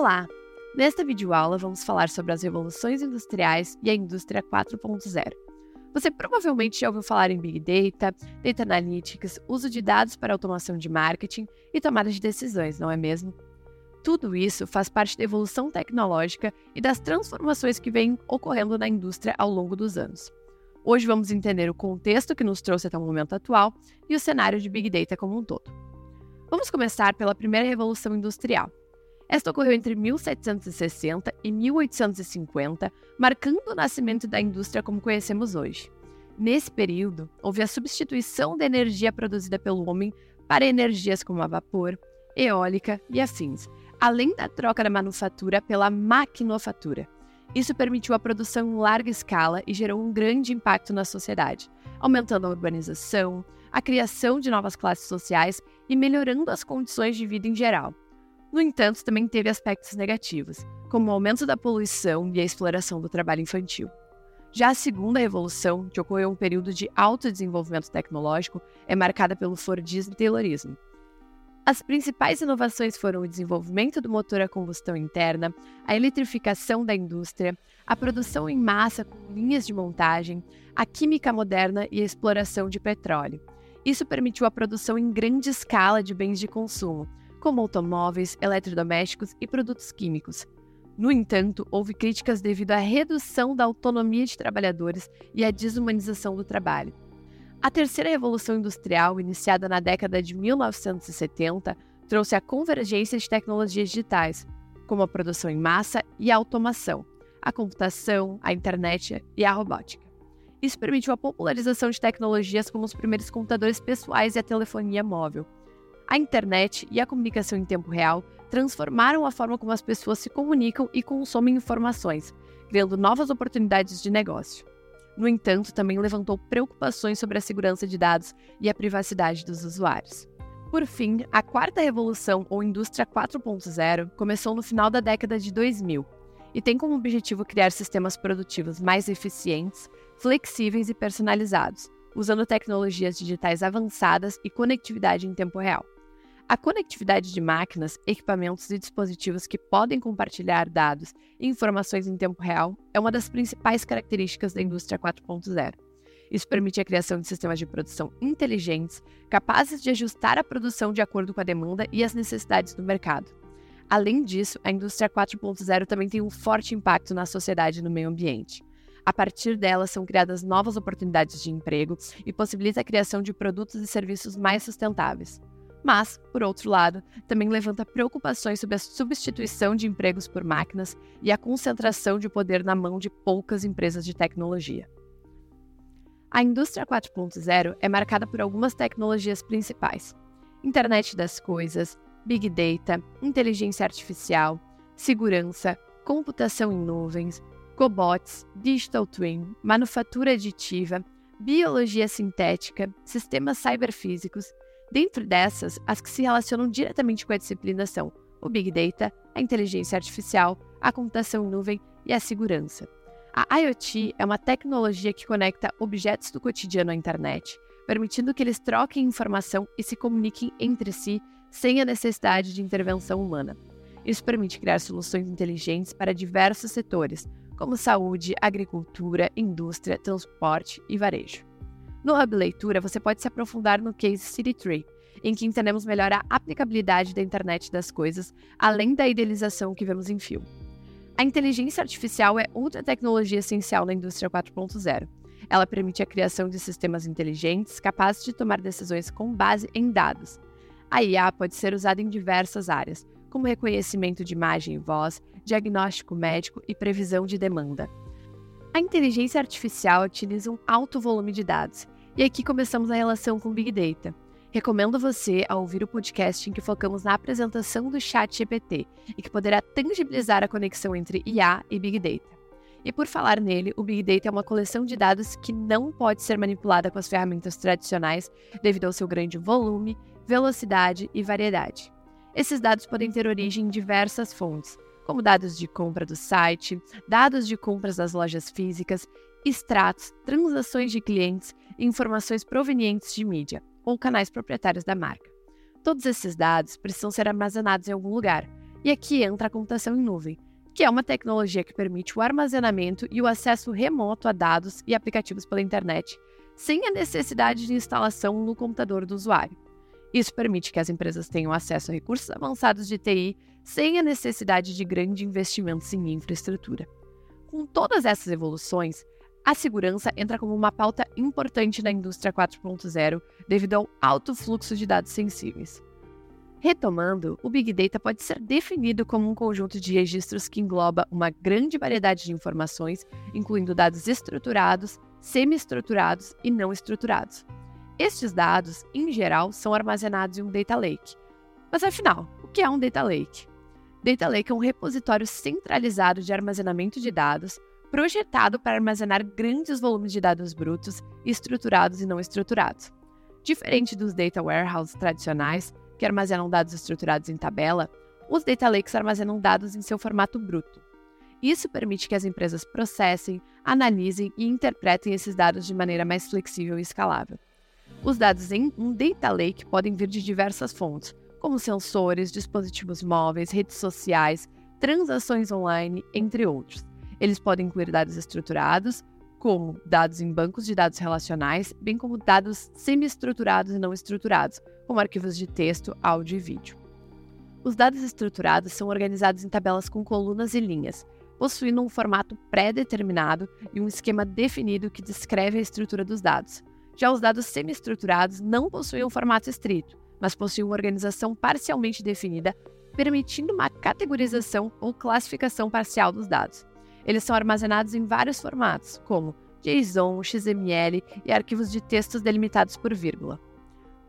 Olá! Nesta videoaula vamos falar sobre as revoluções industriais e a indústria 4.0. Você provavelmente já ouviu falar em Big Data, Data Analytics, uso de dados para automação de marketing e tomada de decisões, não é mesmo? Tudo isso faz parte da evolução tecnológica e das transformações que vêm ocorrendo na indústria ao longo dos anos. Hoje vamos entender o contexto que nos trouxe até o momento atual e o cenário de Big Data como um todo. Vamos começar pela primeira revolução industrial, esta ocorreu entre 1760 e 1850, marcando o nascimento da indústria como conhecemos hoje. Nesse período, houve a substituição da energia produzida pelo homem para energias como a vapor, eólica e afins, além da troca da manufatura pela maquinofatura. Isso permitiu a produção em larga escala e gerou um grande impacto na sociedade, aumentando a urbanização, a criação de novas classes sociais e melhorando as condições de vida em geral. No entanto, também teve aspectos negativos, como o aumento da poluição e a exploração do trabalho infantil. Já a segunda revolução, que ocorreu em um período de alto desenvolvimento tecnológico, é marcada pelo Fordismo e Taylorismo. As principais inovações foram o desenvolvimento do motor a combustão interna, a eletrificação da indústria, a produção em massa com linhas de montagem, a química moderna e a exploração de petróleo. Isso permitiu a produção em grande escala de bens de consumo, como automóveis, eletrodomésticos e produtos químicos. No entanto, houve críticas devido à redução da autonomia de trabalhadores e à desumanização do trabalho. A terceira revolução industrial, iniciada na década de 1970, trouxe a convergência de tecnologias digitais, como a produção em massa e a automação, a computação, a internet e a robótica. Isso permitiu a popularização de tecnologias como os primeiros computadores pessoais e a telefonia móvel, a internet e a comunicação em tempo real transformaram a forma como as pessoas se comunicam e consomem informações, criando novas oportunidades de negócio. No entanto, também levantou preocupações sobre a segurança de dados e a privacidade dos usuários. Por fim, a quarta revolução, ou indústria 4.0, começou no final da década de 2000 e tem como objetivo criar sistemas produtivos mais eficientes, flexíveis e personalizados, usando tecnologias digitais avançadas e conectividade em tempo real. A conectividade de máquinas, equipamentos e dispositivos que podem compartilhar dados e informações em tempo real é uma das principais características da indústria 4.0. Isso permite a criação de sistemas de produção inteligentes, capazes de ajustar a produção de acordo com a demanda e as necessidades do mercado. Além disso, a indústria 4.0 também tem um forte impacto na sociedade e no meio ambiente. A partir dela, são criadas novas oportunidades de emprego e possibilita a criação de produtos e serviços mais sustentáveis mas, por outro lado, também levanta preocupações sobre a substituição de empregos por máquinas e a concentração de poder na mão de poucas empresas de tecnologia. A indústria 4.0 é marcada por algumas tecnologias principais: internet das coisas, big data, inteligência artificial, segurança, computação em nuvens, cobots, digital twin, manufatura aditiva, biologia sintética, sistemas cyberfísicos Dentro dessas, as que se relacionam diretamente com a disciplina são o Big Data, a inteligência artificial, a computação em nuvem e a segurança. A IoT é uma tecnologia que conecta objetos do cotidiano à internet, permitindo que eles troquem informação e se comuniquem entre si sem a necessidade de intervenção humana. Isso permite criar soluções inteligentes para diversos setores, como saúde, agricultura, indústria, transporte e varejo. No Hub Leitura, você pode se aprofundar no case City Tree, em que entendemos melhor a aplicabilidade da internet das coisas, além da idealização que vemos em filme. A inteligência artificial é outra tecnologia essencial na indústria 4.0. Ela permite a criação de sistemas inteligentes capazes de tomar decisões com base em dados. A IA pode ser usada em diversas áreas, como reconhecimento de imagem e voz, diagnóstico médico e previsão de demanda. A inteligência artificial utiliza um alto volume de dados, e aqui começamos a relação com Big Data. Recomendo você a ouvir o podcast em que focamos na apresentação do Chat GPT e que poderá tangibilizar a conexão entre IA e Big Data. E por falar nele, o Big Data é uma coleção de dados que não pode ser manipulada com as ferramentas tradicionais devido ao seu grande volume, velocidade e variedade. Esses dados podem ter origem em diversas fontes, como dados de compra do site, dados de compras das lojas físicas, extratos, transações de clientes e informações provenientes de mídia ou canais proprietários da marca. Todos esses dados precisam ser armazenados em algum lugar, E aqui entra a computação em nuvem, que é uma tecnologia que permite o armazenamento e o acesso remoto a dados e aplicativos pela internet, sem a necessidade de instalação no computador do usuário. Isso permite que as empresas tenham acesso a recursos avançados de TI sem a necessidade de grandes investimentos em infraestrutura. Com todas essas evoluções, a segurança entra como uma pauta importante na indústria 4.0 devido ao alto fluxo de dados sensíveis. Retomando, o Big Data pode ser definido como um conjunto de registros que engloba uma grande variedade de informações, incluindo dados estruturados, semi-estruturados e não estruturados. Estes dados, em geral, são armazenados em um Data Lake. Mas afinal, o que é um Data Lake? Data Lake é um repositório centralizado de armazenamento de dados, projetado para armazenar grandes volumes de dados brutos, estruturados e não estruturados. Diferente dos data warehouses tradicionais, que armazenam dados estruturados em tabela, os data lakes armazenam dados em seu formato bruto. Isso permite que as empresas processem, analisem e interpretem esses dados de maneira mais flexível e escalável. Os dados em um data lake podem vir de diversas fontes, como sensores, dispositivos móveis, redes sociais, transações online, entre outros. Eles podem incluir dados estruturados, como dados em bancos de dados relacionais, bem como dados semi-estruturados e não estruturados, como arquivos de texto, áudio e vídeo. Os dados estruturados são organizados em tabelas com colunas e linhas, possuindo um formato pré-determinado e um esquema definido que descreve a estrutura dos dados. Já os dados semi-estruturados não possuem um formato estrito, mas possuem uma organização parcialmente definida, permitindo uma categorização ou classificação parcial dos dados. Eles são armazenados em vários formatos, como JSON, XML e arquivos de textos delimitados por vírgula.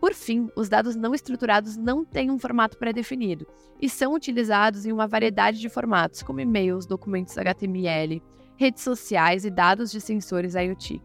Por fim, os dados não estruturados não têm um formato pré-definido e são utilizados em uma variedade de formatos, como e-mails, documentos HTML, redes sociais e dados de sensores IoT.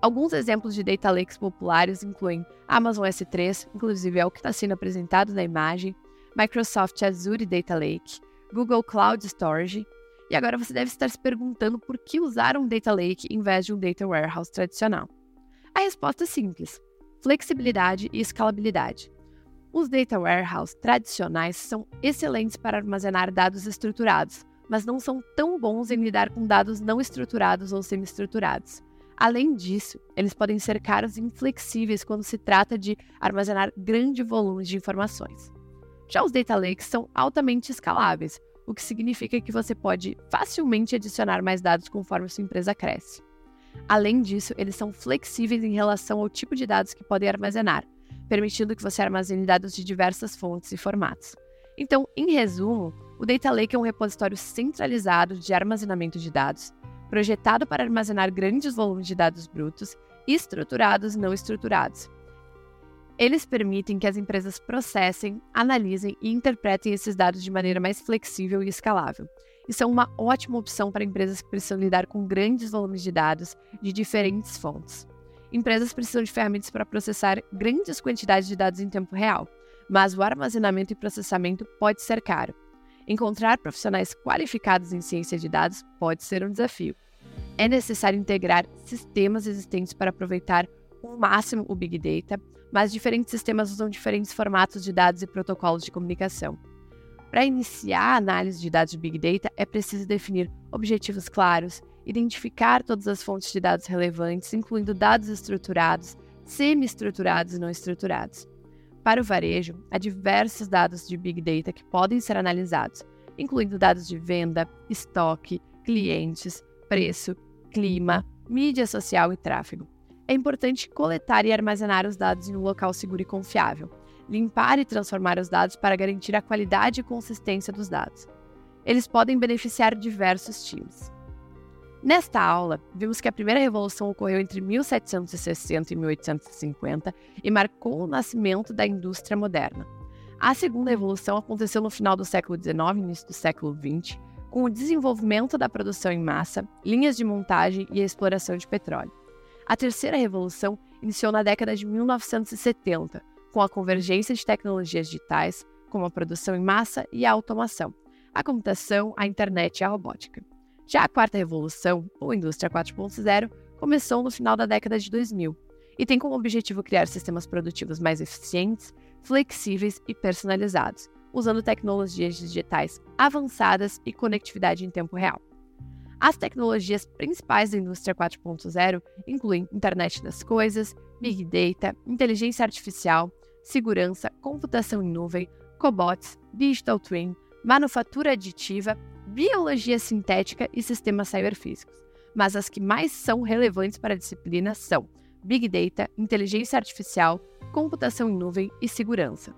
Alguns exemplos de data lakes populares incluem Amazon S3, inclusive é o que está sendo apresentado na imagem, Microsoft Azure Data Lake, Google Cloud Storage. E agora você deve estar se perguntando por que usar um data lake em vez de um data warehouse tradicional. A resposta é simples flexibilidade e escalabilidade. Os data warehouse tradicionais são excelentes para armazenar dados estruturados, mas não são tão bons em lidar com dados não estruturados ou semi-estruturados. Além disso, eles podem ser caros e inflexíveis quando se trata de armazenar grande volume de informações. Já os data lakes são altamente escaláveis, o que significa que você pode facilmente adicionar mais dados conforme sua empresa cresce. Além disso, eles são flexíveis em relação ao tipo de dados que podem armazenar, permitindo que você armazene dados de diversas fontes e formatos. Então, em resumo, o Data Lake é um repositório centralizado de armazenamento de dados, projetado para armazenar grandes volumes de dados brutos, estruturados e não estruturados. Eles permitem que as empresas processem, analisem e interpretem esses dados de maneira mais flexível e escalável, e são uma ótima opção para empresas que precisam lidar com grandes volumes de dados de diferentes fontes. Empresas precisam de ferramentas para processar grandes quantidades de dados em tempo real, mas o armazenamento e processamento pode ser caro. Encontrar profissionais qualificados em ciência de dados pode ser um desafio. É necessário integrar sistemas existentes para aproveitar o máximo o Big Data, mas diferentes sistemas usam diferentes formatos de dados e protocolos de comunicação. Para iniciar a análise de dados de Big Data, é preciso definir objetivos claros, identificar todas as fontes de dados relevantes, incluindo dados estruturados, semi-estruturados e não estruturados. Para o varejo, há diversos dados de Big Data que podem ser analisados, incluindo dados de venda, estoque, clientes, preço, clima, mídia social e tráfego. É importante coletar e armazenar os dados em um local seguro e confiável limpar e transformar os dados para garantir a qualidade e consistência dos dados. Eles podem beneficiar diversos times. Nesta aula, vimos que a primeira revolução ocorreu entre 1760 e 1850 e marcou o nascimento da indústria moderna. A segunda revolução aconteceu no final do século XIX e início do século XX, com o desenvolvimento da produção em massa, linhas de montagem e a exploração de petróleo. A terceira revolução iniciou na década de 1970, com a convergência de tecnologias digitais, como a produção em massa e a automação, a computação, a internet e a robótica. Já a quarta revolução, ou indústria 4.0, começou no final da década de 2000 e tem como objetivo criar sistemas produtivos mais eficientes, flexíveis e personalizados, usando tecnologias digitais avançadas e conectividade em tempo real. As tecnologias principais da indústria 4.0 incluem internet das coisas, big data, inteligência artificial, segurança, computação em nuvem, cobots, digital twin, manufatura aditiva, biologia sintética e sistemas cyberfísicos. Mas as que mais são relevantes para a disciplina são Big Data, inteligência artificial, computação em nuvem e segurança.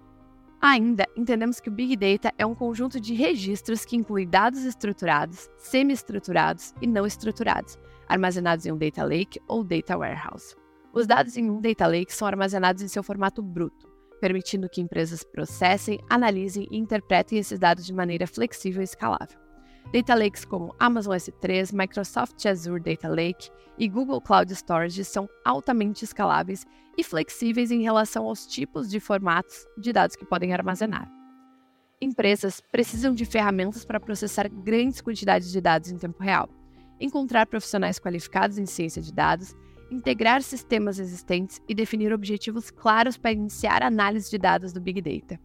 Ainda entendemos que o Big Data é um conjunto de registros que inclui dados estruturados, semi-estruturados e não estruturados, armazenados em um Data Lake ou Data Warehouse. Os dados em um Data Lake são armazenados em seu formato bruto, permitindo que empresas processem, analisem e interpretem esses dados de maneira flexível e escalável. Data lakes como Amazon S3, Microsoft Azure Data Lake e Google Cloud Storage são altamente escaláveis e flexíveis em relação aos tipos de formatos de dados que podem armazenar. Empresas precisam de ferramentas para processar grandes quantidades de dados em tempo real, encontrar profissionais qualificados em ciência de dados, integrar sistemas existentes e definir objetivos claros para iniciar análise de dados do Big Data.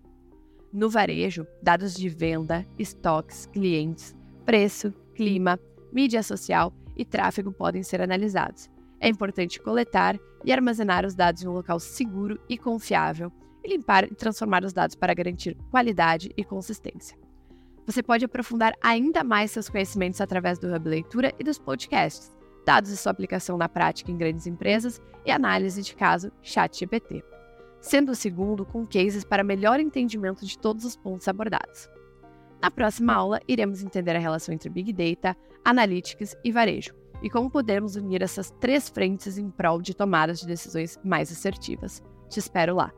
No varejo, dados de venda, estoques, clientes, preço, clima, mídia social e tráfego podem ser analisados. É importante coletar e armazenar os dados em um local seguro e confiável e limpar e transformar os dados para garantir qualidade e consistência. Você pode aprofundar ainda mais seus conhecimentos através do Hub Leitura e dos podcasts, dados de sua aplicação na prática em grandes empresas e análise de caso ChatGPT, sendo o segundo com cases para melhor entendimento de todos os pontos abordados. Na próxima aula, iremos entender a relação entre Big Data, Analytics e Varejo, e como podemos unir essas três frentes em prol de tomadas de decisões mais assertivas. Te espero lá!